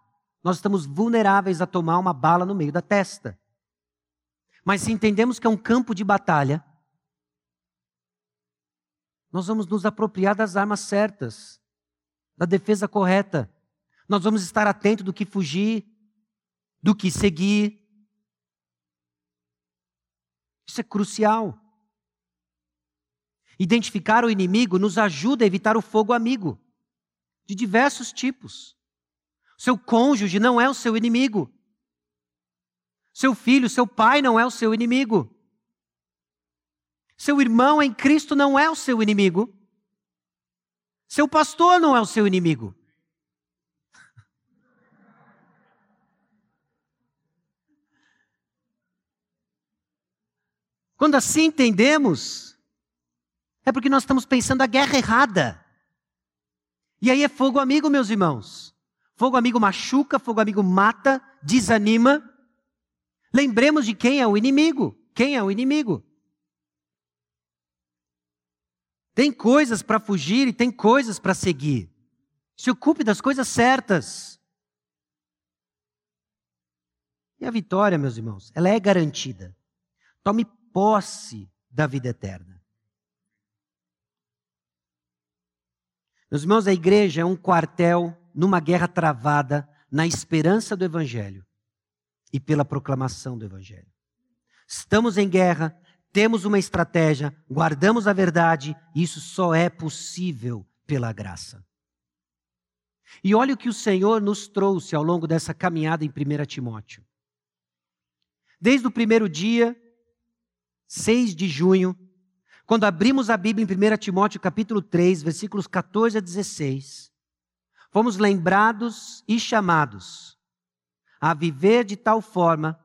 Speaker 1: nós estamos vulneráveis a tomar uma bala no meio da testa. Mas se entendemos que é um campo de batalha, nós vamos nos apropriar das armas certas, da defesa correta. Nós vamos estar atentos do que fugir, do que seguir. Isso é crucial. Identificar o inimigo nos ajuda a evitar o fogo amigo, de diversos tipos. Seu cônjuge não é o seu inimigo. Seu filho, seu pai não é o seu inimigo. Seu irmão em Cristo não é o seu inimigo. Seu pastor não é o seu inimigo. Quando assim entendemos, é porque nós estamos pensando a guerra errada. E aí é fogo amigo, meus irmãos. Fogo amigo machuca, fogo amigo mata, desanima. Lembremos de quem é o inimigo. Quem é o inimigo? Tem coisas para fugir e tem coisas para seguir. Se ocupe das coisas certas. E a vitória, meus irmãos, ela é garantida. Tome posse da vida eterna. Meus irmãos, a igreja é um quartel numa guerra travada na esperança do Evangelho e pela proclamação do Evangelho. Estamos em guerra, temos uma estratégia, guardamos a verdade, isso só é possível pela graça. E olha o que o Senhor nos trouxe ao longo dessa caminhada em 1 Timóteo. Desde o primeiro dia, 6 de junho, quando abrimos a Bíblia em 1 Timóteo capítulo 3, versículos 14 a 16, fomos lembrados e chamados a viver de tal forma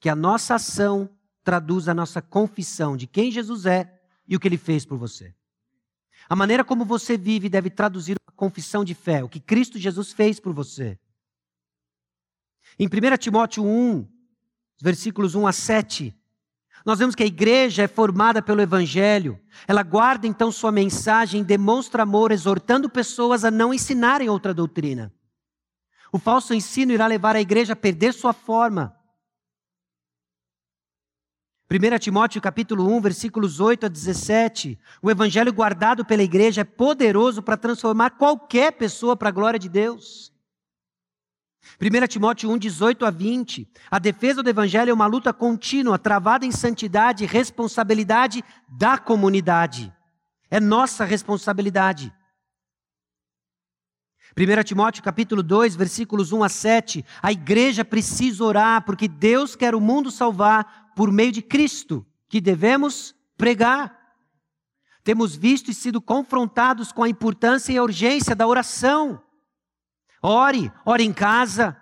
Speaker 1: que a nossa ação traduz a nossa confissão de quem Jesus é e o que ele fez por você. A maneira como você vive deve traduzir uma confissão de fé, o que Cristo Jesus fez por você. Em 1 Timóteo 1, versículos 1 a 7, nós vemos que a igreja é formada pelo Evangelho. Ela guarda então sua mensagem, demonstra amor, exortando pessoas a não ensinarem outra doutrina. O falso ensino irá levar a igreja a perder sua forma, 1 Timóteo capítulo 1, versículos 8 a 17, o evangelho guardado pela igreja é poderoso para transformar qualquer pessoa para a glória de Deus. 1 Timóteo 1, 18 a 20, a defesa do evangelho é uma luta contínua, travada em santidade e responsabilidade da comunidade. É nossa responsabilidade. 1 Timóteo capítulo 2, versículos 1 a 7, a igreja precisa orar porque Deus quer o mundo salvar por meio de Cristo que devemos pregar. Temos visto e sido confrontados com a importância e a urgência da oração. Ore, ore em casa,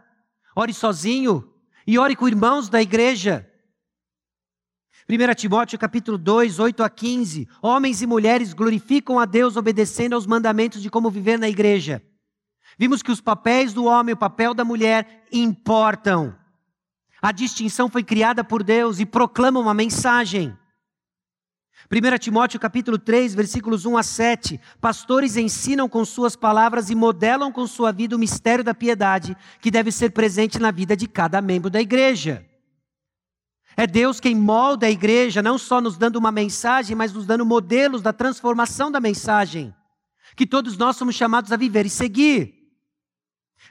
Speaker 1: ore sozinho e ore com irmãos da igreja. 1 Timóteo capítulo 2, 8 a 15. Homens e mulheres glorificam a Deus obedecendo aos mandamentos de como viver na igreja. Vimos que os papéis do homem e o papel da mulher importam. A distinção foi criada por Deus e proclama uma mensagem. 1 Timóteo capítulo 3, versículos 1 a 7. Pastores ensinam com suas palavras e modelam com sua vida o mistério da piedade que deve ser presente na vida de cada membro da igreja. É Deus quem molda a igreja, não só nos dando uma mensagem, mas nos dando modelos da transformação da mensagem, que todos nós somos chamados a viver e seguir.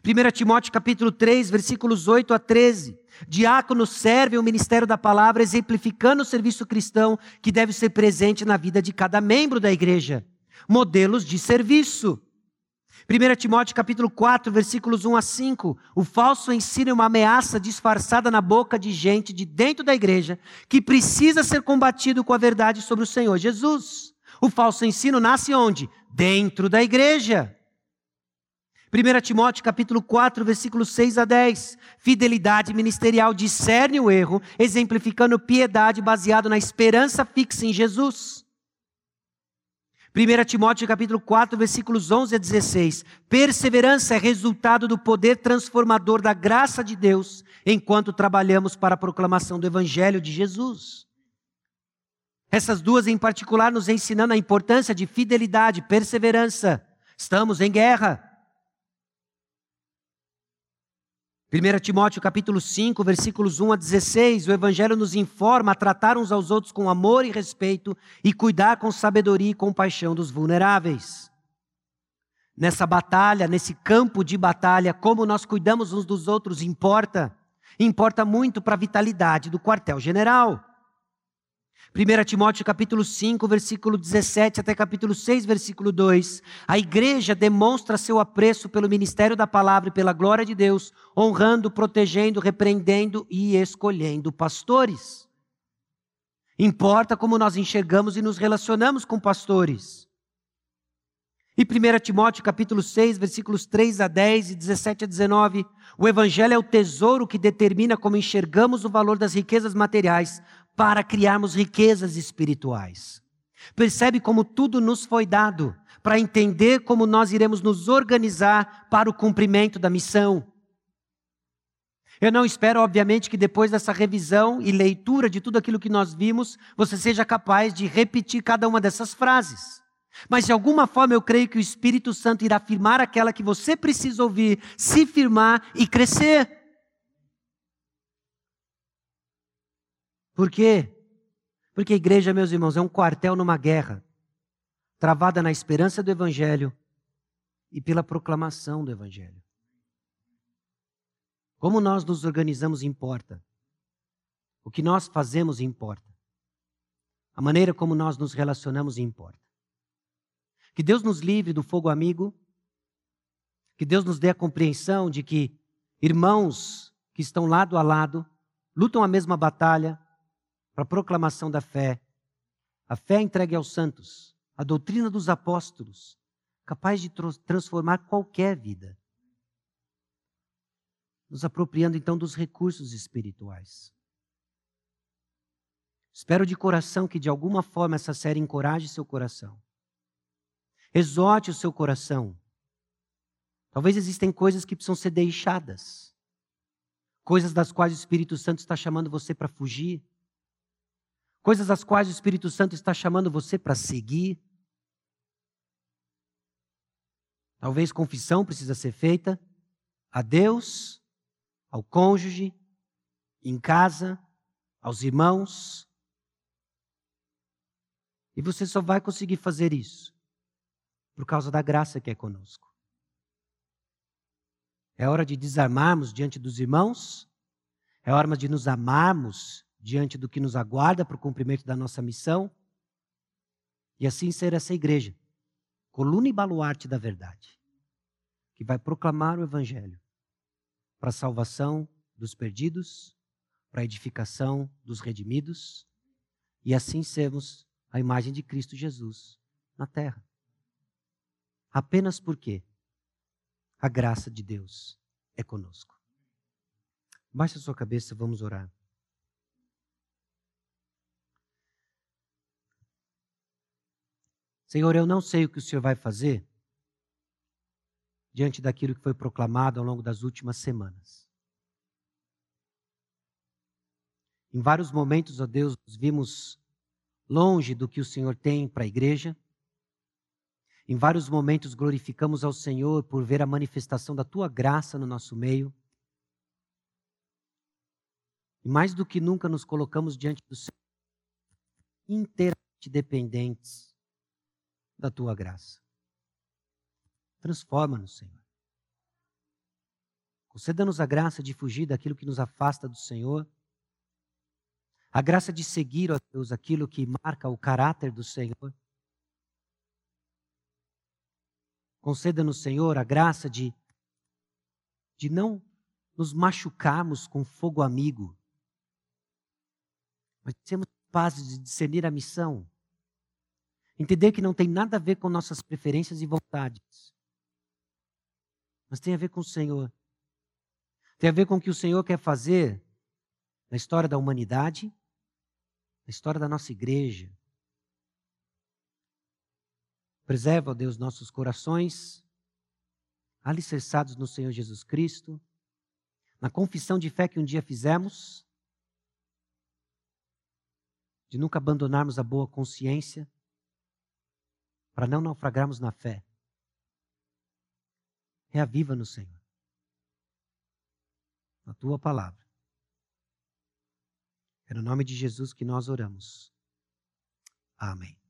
Speaker 1: 1 Timóteo capítulo 3, versículos 8 a 13. Diácono serve o ministério da palavra, exemplificando o serviço cristão que deve ser presente na vida de cada membro da igreja. Modelos de serviço. 1 Timóteo capítulo 4, versículos 1 a 5. O falso ensino é uma ameaça disfarçada na boca de gente de dentro da igreja que precisa ser combatido com a verdade sobre o Senhor Jesus. O falso ensino nasce onde? Dentro da igreja. 1 Timóteo capítulo 4, versículos 6 a 10. Fidelidade ministerial discerne o erro, exemplificando piedade baseado na esperança fixa em Jesus. 1 Timóteo capítulo 4, versículos 11 a 16. Perseverança é resultado do poder transformador da graça de Deus enquanto trabalhamos para a proclamação do evangelho de Jesus. Essas duas em particular nos ensinando a importância de fidelidade, perseverança. Estamos em guerra. 1 Timóteo capítulo 5, versículos 1 a 16, o Evangelho nos informa a tratar uns aos outros com amor e respeito e cuidar com sabedoria e compaixão dos vulneráveis. Nessa batalha, nesse campo de batalha, como nós cuidamos uns dos outros importa. Importa muito para a vitalidade do quartel-general. 1 Timóteo capítulo 5, versículo 17 até capítulo 6, versículo 2. A igreja demonstra seu apreço pelo ministério da palavra e pela glória de Deus, honrando, protegendo, repreendendo e escolhendo pastores. Importa como nós enxergamos e nos relacionamos com pastores. E 1 Timóteo capítulo 6, versículos 3 a 10 e 17 a 19, o evangelho é o tesouro que determina como enxergamos o valor das riquezas materiais, para criarmos riquezas espirituais. Percebe como tudo nos foi dado para entender como nós iremos nos organizar para o cumprimento da missão. Eu não espero, obviamente, que depois dessa revisão e leitura de tudo aquilo que nós vimos, você seja capaz de repetir cada uma dessas frases. Mas de alguma forma eu creio que o Espírito Santo irá afirmar aquela que você precisa ouvir, se firmar e crescer. Por quê? Porque a igreja, meus irmãos, é um quartel numa guerra, travada na esperança do Evangelho e pela proclamação do Evangelho. Como nós nos organizamos importa. O que nós fazemos importa. A maneira como nós nos relacionamos importa. Que Deus nos livre do fogo amigo. Que Deus nos dê a compreensão de que irmãos que estão lado a lado lutam a mesma batalha, para a proclamação da fé, a fé entregue aos santos, a doutrina dos apóstolos, capaz de transformar qualquer vida. Nos apropriando então dos recursos espirituais. Espero de coração que de alguma forma essa série encoraje seu coração. Exorte o seu coração. Talvez existem coisas que precisam ser deixadas. Coisas das quais o Espírito Santo está chamando você para fugir coisas as quais o Espírito Santo está chamando você para seguir. Talvez confissão precisa ser feita a Deus, ao cônjuge, em casa, aos irmãos. E você só vai conseguir fazer isso por causa da graça que é conosco. É hora de desarmarmos diante dos irmãos, é hora de nos amarmos diante do que nos aguarda para o cumprimento da nossa missão. E assim ser essa igreja, coluna e baluarte da verdade, que vai proclamar o Evangelho para a salvação dos perdidos, para a edificação dos redimidos, e assim sermos a imagem de Cristo Jesus na terra. Apenas porque a graça de Deus é conosco. Baixe a sua cabeça, vamos orar. Senhor, eu não sei o que o Senhor vai fazer diante daquilo que foi proclamado ao longo das últimas semanas. Em vários momentos, ó Deus, vimos longe do que o Senhor tem para a igreja. Em vários momentos glorificamos ao Senhor por ver a manifestação da tua graça no nosso meio. E mais do que nunca nos colocamos diante do Senhor, inteiramente dependentes da tua graça. Transforma-nos, Senhor. Conceda-nos a graça de fugir daquilo que nos afasta do Senhor, a graça de seguir, ó Deus, aquilo que marca o caráter do Senhor. Conceda-nos, Senhor, a graça de, de não nos machucarmos com fogo amigo, mas sermos capazes de discernir a missão, entender que não tem nada a ver com nossas preferências e vontades, mas tem a ver com o Senhor. Tem a ver com o que o Senhor quer fazer na história da humanidade, na história da nossa igreja. Preserva, ó Deus, nossos corações alicerçados no Senhor Jesus Cristo, na confissão de fé que um dia fizemos, de nunca abandonarmos a boa consciência, para não naufragarmos na fé. Reaviva-nos, Senhor, na tua palavra. É no nome de Jesus que nós oramos. Amém.